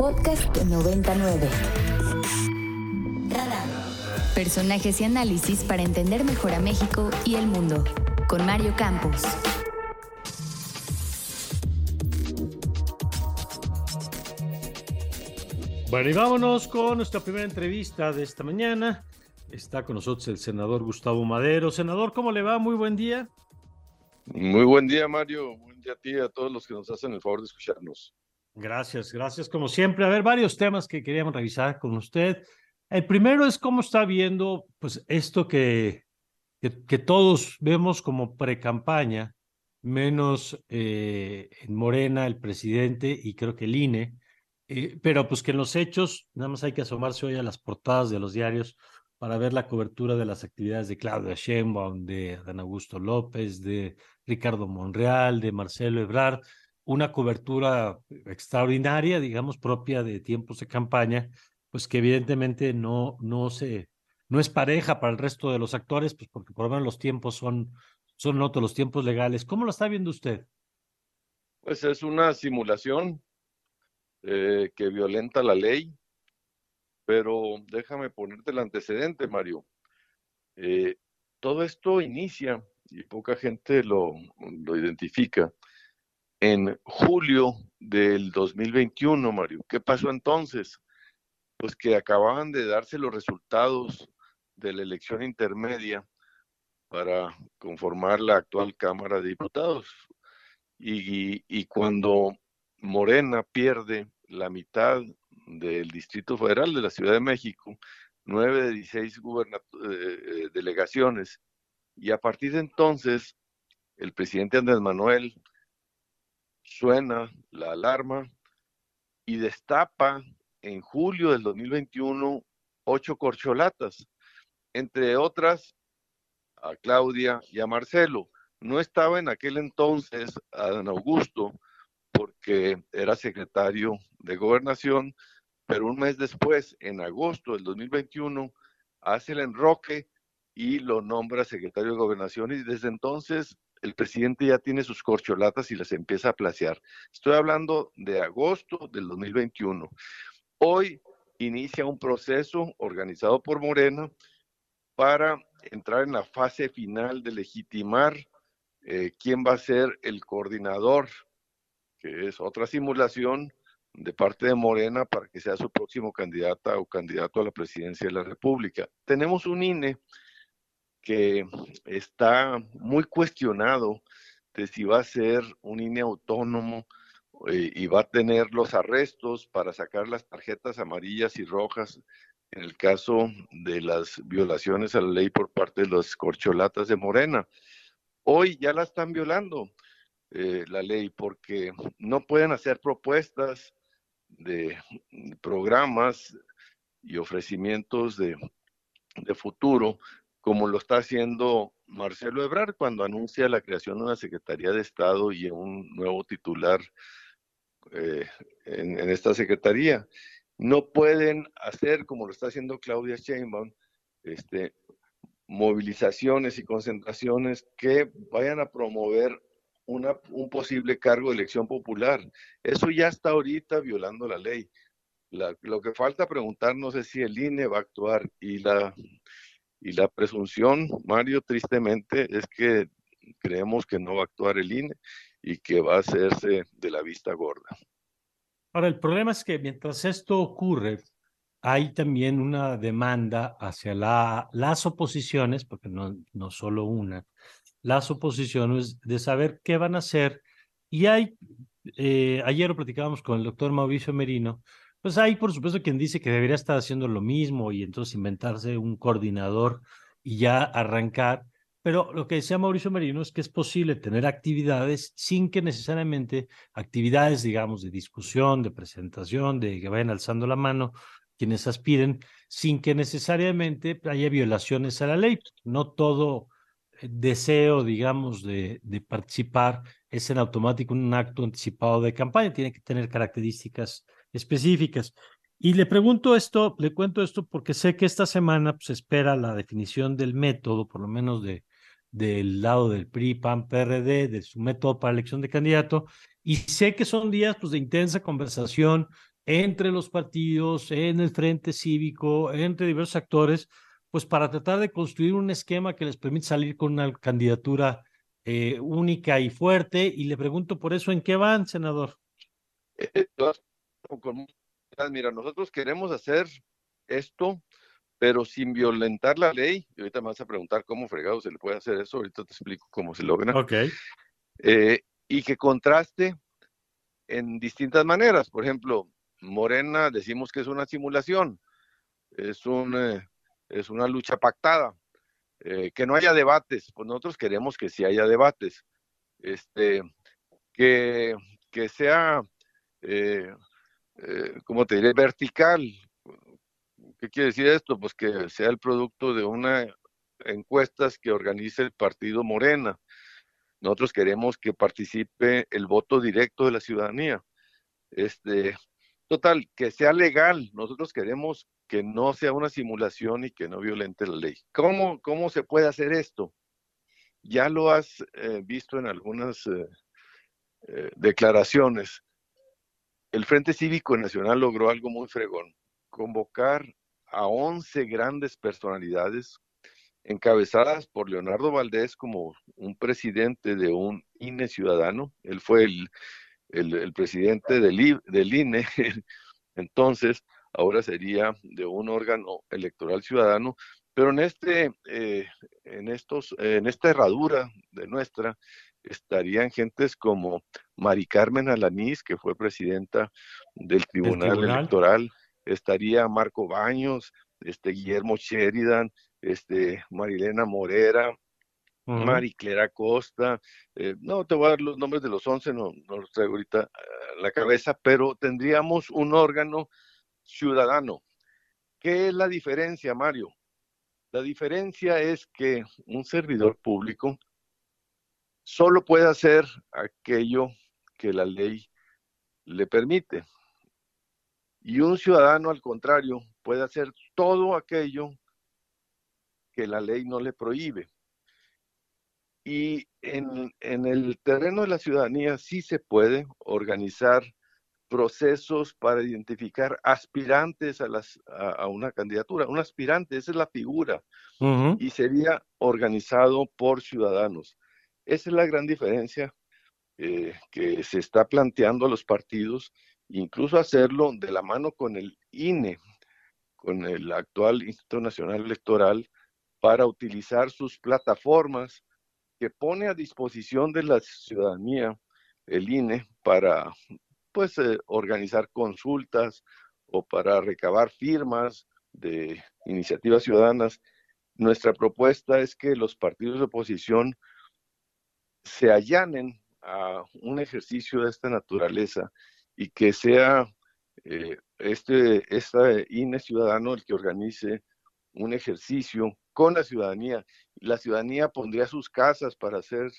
Podcast 99. Personajes y análisis para entender mejor a México y el mundo. Con Mario Campos. Bueno, y vámonos con nuestra primera entrevista de esta mañana. Está con nosotros el senador Gustavo Madero. Senador, ¿cómo le va? Muy buen día. Muy buen día, Mario. Buen día a ti y a todos los que nos hacen el favor de escucharnos. Gracias, gracias como siempre. A ver, varios temas que queríamos revisar con usted. El primero es cómo está viendo pues esto que, que, todos vemos como pre-campaña, menos eh, en Morena, el presidente y creo que el INE, eh, pero pues que en los hechos, nada más hay que asomarse hoy a las portadas de los diarios para ver la cobertura de las actividades de Claudia Sheinbaum, de Dan Augusto López, de Ricardo Monreal, de Marcelo Ebrard, una cobertura extraordinaria, digamos, propia de tiempos de campaña, pues que evidentemente no, no se, no es pareja para el resto de los actores, pues porque por lo menos los tiempos son, son otros los tiempos legales. ¿Cómo lo está viendo usted? Pues es una simulación eh, que violenta la ley, pero déjame ponerte el antecedente, Mario. Eh, todo esto inicia, y poca gente lo, lo identifica, en julio del 2021, Mario. ¿Qué pasó entonces? Pues que acababan de darse los resultados de la elección intermedia para conformar la actual Cámara de Diputados. Y, cuando Morena pierde la mitad del Distrito Federal de la Ciudad de México, nueve de 16 eh, eh, delegaciones. Y a partir de entonces, el presidente Andrés Manuel suena la alarma y destapa en julio del 2021 ocho corcholatas, entre otras a Claudia y a Marcelo. No estaba en aquel entonces a don Augusto porque era secretario de gobernación, pero un mes después, en agosto del 2021, hace el enroque y lo nombra secretario de gobernación y desde entonces el presidente ya tiene sus corcholatas y las empieza a placear. Estoy hablando de agosto del 2021. Hoy inicia un proceso organizado por Morena para entrar en la fase final de legitimar eh, quién va a ser el coordinador, que es otra simulación de parte de Morena para que sea su próximo candidata o candidato a la presidencia de la República. Tenemos un INE que está muy cuestionado de si va a ser un INE autónomo eh, y va a tener los arrestos para sacar las tarjetas amarillas y rojas en el caso de las violaciones a la ley por parte de los corcholatas de Morena. Hoy ya la están violando eh, la ley porque no pueden hacer propuestas de programas y ofrecimientos de, futuro, como lo está haciendo Marcelo Ebrard cuando anuncia la creación de una Secretaría de Estado y un nuevo titular eh, en, esta Secretaría. No pueden hacer, como lo está haciendo Claudia Sheinbaum, este, movilizaciones y concentraciones que vayan a promover un posible cargo de elección popular. Eso ya está ahorita violando la ley. lo que falta preguntarnos es si el INE va a actuar y la, y la presunción, Mario, tristemente, es que creemos que no va a actuar el INE y que va a hacerse de la vista gorda. Ahora, el problema es que mientras esto ocurre, hay también una demanda hacia la, las oposiciones, porque no, no solo una, las oposiciones de saber qué van a hacer. Y hay, eh, ayer lo platicábamos con el doctor Mauricio Merino, pues hay por supuesto quien dice que debería estar haciendo lo mismo y entonces inventarse un coordinador y ya arrancar. Pero lo que decía Mauricio Merino es que es posible tener actividades sin que necesariamente actividades, digamos, de discusión, de presentación, de que vayan alzando la mano quienes aspiren, sin que necesariamente haya violaciones a la ley. No todo deseo, digamos, de, participar es en automático un acto anticipado de campaña, tiene que tener características específicas. Y le pregunto esto, le cuento esto porque sé que esta semana se pues, espera la definición del método, por lo menos de, del lado del PRI, PAN, PRD, de su método para elección de candidato, y sé que son días pues, de intensa conversación entre los partidos, en el frente cívico, entre diversos actores, pues para tratar de construir un esquema que les permita salir con una candidatura eh, única y fuerte. Y le pregunto por eso, ¿en qué van, senador? Eh, eh, mira, nosotros queremos hacer esto, pero sin violentar la ley. Y ahorita me vas a preguntar cómo fregado se le puede hacer eso. Ahorita te explico cómo se logra. Ok. y que contraste en distintas maneras. Por ejemplo, Morena decimos que es una simulación, es, un, eh, es una lucha pactada, eh, que no haya debates, pues nosotros queremos que sí haya debates, este, que, que sea, eh, como te diré, vertical. ¿Qué quiere decir esto? Pues que sea el producto de una encuestas que organice el partido Morena. Nosotros queremos que participe el voto directo de la ciudadanía. Este, Total, que sea legal. Nosotros queremos que no sea una simulación y que no violente la ley. ¿Cómo, cómo se puede hacer esto? Ya lo has eh, visto en algunas eh, eh, declaraciones. El Frente Cívico Nacional logró algo muy fregón, convocar a 11 grandes personalidades encabezadas por Leonardo Valdés como un presidente de un INE ciudadano. Él fue el presidente del, del INE, entonces ahora sería de un órgano electoral ciudadano, pero en este, eh, en estos, en esta herradura de nuestra estarían gentes como Mari Carmen Alanís, que fue presidenta del Tribunal, Electoral, estaría Marco Baños, este Guillermo Sheridan, este Marilena Morera, Mari Clara Costa, eh, no te voy a dar los nombres de los once, no, no los traigo ahorita a la cabeza, pero tendríamos un órgano ciudadano. ¿Qué es la diferencia, Mario? La diferencia es que un servidor público solo puede hacer aquello que la ley le permite. Y un ciudadano, al contrario, puede hacer todo aquello que la ley no le prohíbe. Y en, el terreno de la ciudadanía sí se puede organizar procesos para identificar aspirantes a, las, a, una candidatura. Un aspirante, esa es la figura, y sería organizado por ciudadanos. Esa es la gran diferencia eh, que se está planteando a los partidos, incluso hacerlo de la mano con el INE, con el actual Instituto Nacional Electoral, para utilizar sus plataformas que pone a disposición de la ciudadanía el INE para pues eh, organizar consultas o para recabar firmas de iniciativas ciudadanas. Nuestra propuesta es que los partidos de oposición se allanen a un ejercicio de esta naturaleza y que sea eh, este, este INE ciudadano el que organice un ejercicio con la ciudadanía. La ciudadanía pondría sus casas para hacer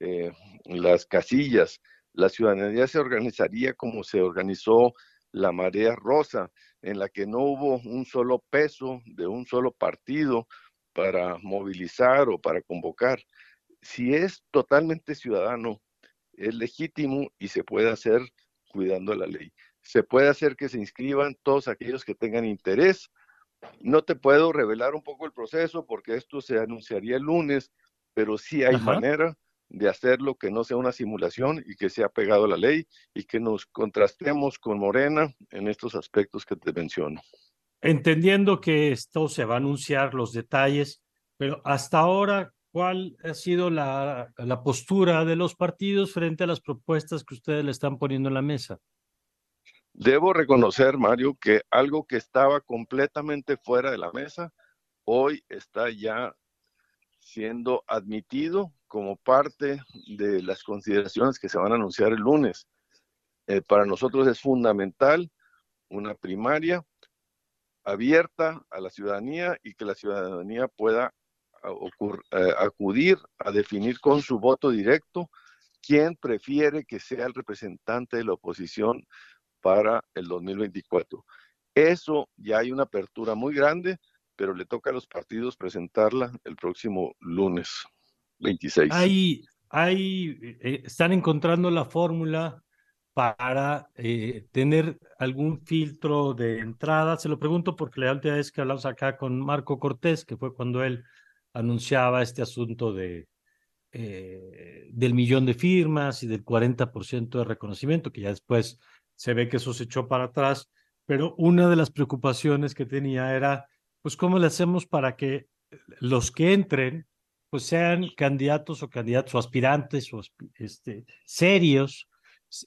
eh, las casillas. La ciudadanía se organizaría como se organizó la marea rosa, en la que no hubo un solo peso de un solo partido para movilizar o para convocar. Si es totalmente ciudadano, es legítimo y se puede hacer cuidando la ley. Se puede hacer que se inscriban todos aquellos que tengan interés no te puedo revelar un poco el proceso porque esto se anunciaría el lunes, pero sí hay manera de hacerlo que no sea una simulación y que sea pegado a la ley y que nos contrastemos con Morena en estos aspectos que te menciono. Entendiendo que esto se va a anunciar los detalles, pero hasta ahora, ¿cuál ha sido la, la postura de los partidos frente a las propuestas que ustedes le están poniendo en la mesa? Debo reconocer, Mario, que algo que estaba completamente fuera de la mesa, hoy está ya siendo admitido como parte de las consideraciones que se van a anunciar el lunes. Eh, para nosotros es fundamental una primaria abierta a la ciudadanía y que la ciudadanía pueda eh, acudir a definir con su voto directo quién prefiere que sea el representante de la oposición para el 2024. Eso ya hay una apertura muy grande, pero le toca a los partidos presentarla el próximo lunes 26. Hay, eh, están encontrando la fórmula para eh, tener algún filtro de entrada? Se lo pregunto porque la última vez que hablamos acá con Marco Cortés, que fue cuando él anunciaba este asunto de, eh, del millón de firmas y del 40% de reconocimiento, que ya después se ve que eso se echó para atrás, pero una de las preocupaciones que tenía era, pues, ¿cómo le hacemos para que los que entren, pues sean candidatos o candidatos o aspirantes o este, serios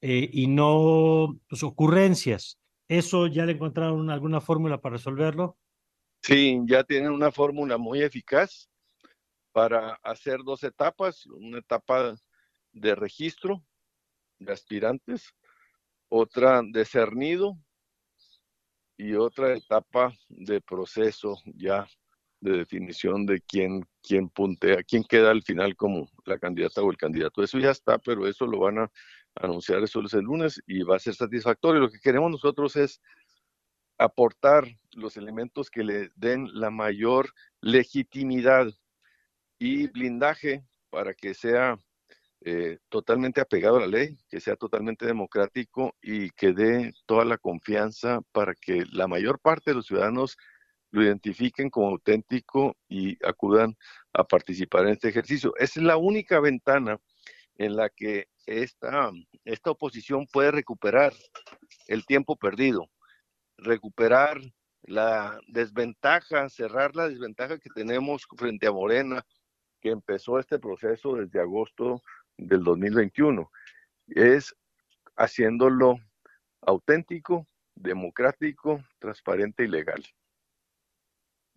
eh, y no pues, ocurrencias? ¿Eso ya le encontraron alguna fórmula para resolverlo? Sí, ya tienen una fórmula muy eficaz para hacer dos etapas, una etapa de registro de aspirantes, otra de cernido y otra etapa de proceso ya de definición de quién, quién puntea, quién queda al final como la candidata o el candidato. Eso ya está, pero eso lo van a anunciar eso el lunes y va a ser satisfactorio. Lo que queremos nosotros es aportar los elementos que le den la mayor legitimidad y blindaje para que sea eh, totalmente apegado a la ley, que sea totalmente democrático y que dé toda la confianza para que la mayor parte de los ciudadanos lo identifiquen como auténtico y acudan a participar en este ejercicio. Esa es la única ventana en la que esta, esta oposición puede recuperar el tiempo perdido, recuperar la desventaja, cerrar la desventaja que tenemos frente a Morena, que empezó este proceso desde agosto del 2021. Es haciéndolo auténtico, democrático, transparente y legal.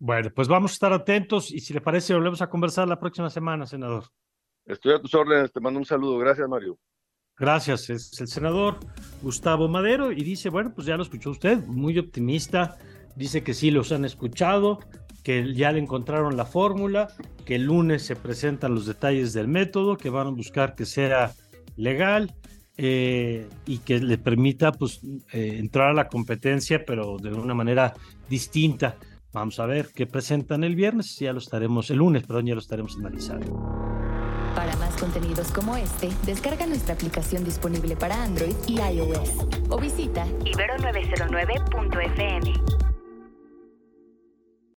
Bueno, pues vamos a estar atentos y si le parece, volvemos a conversar la próxima semana, senador. Estoy a tus órdenes, te mando un saludo. Gracias, Mario. Gracias, es el senador Gustavo Madero y dice, bueno, pues ya lo escuchó usted, muy optimista, dice que sí los han escuchado, que ya le encontraron la fórmula, que el lunes se presentan los detalles del método, que van a buscar que sea legal eh, y que le permita pues, eh, entrar a la competencia, pero de una manera distinta. Vamos a ver qué presentan el viernes, ya lo estaremos, el lunes, perdón, ya lo estaremos analizando. Para más contenidos como este, descarga nuestra aplicación disponible para Android y iOS o visita ibero909.fm.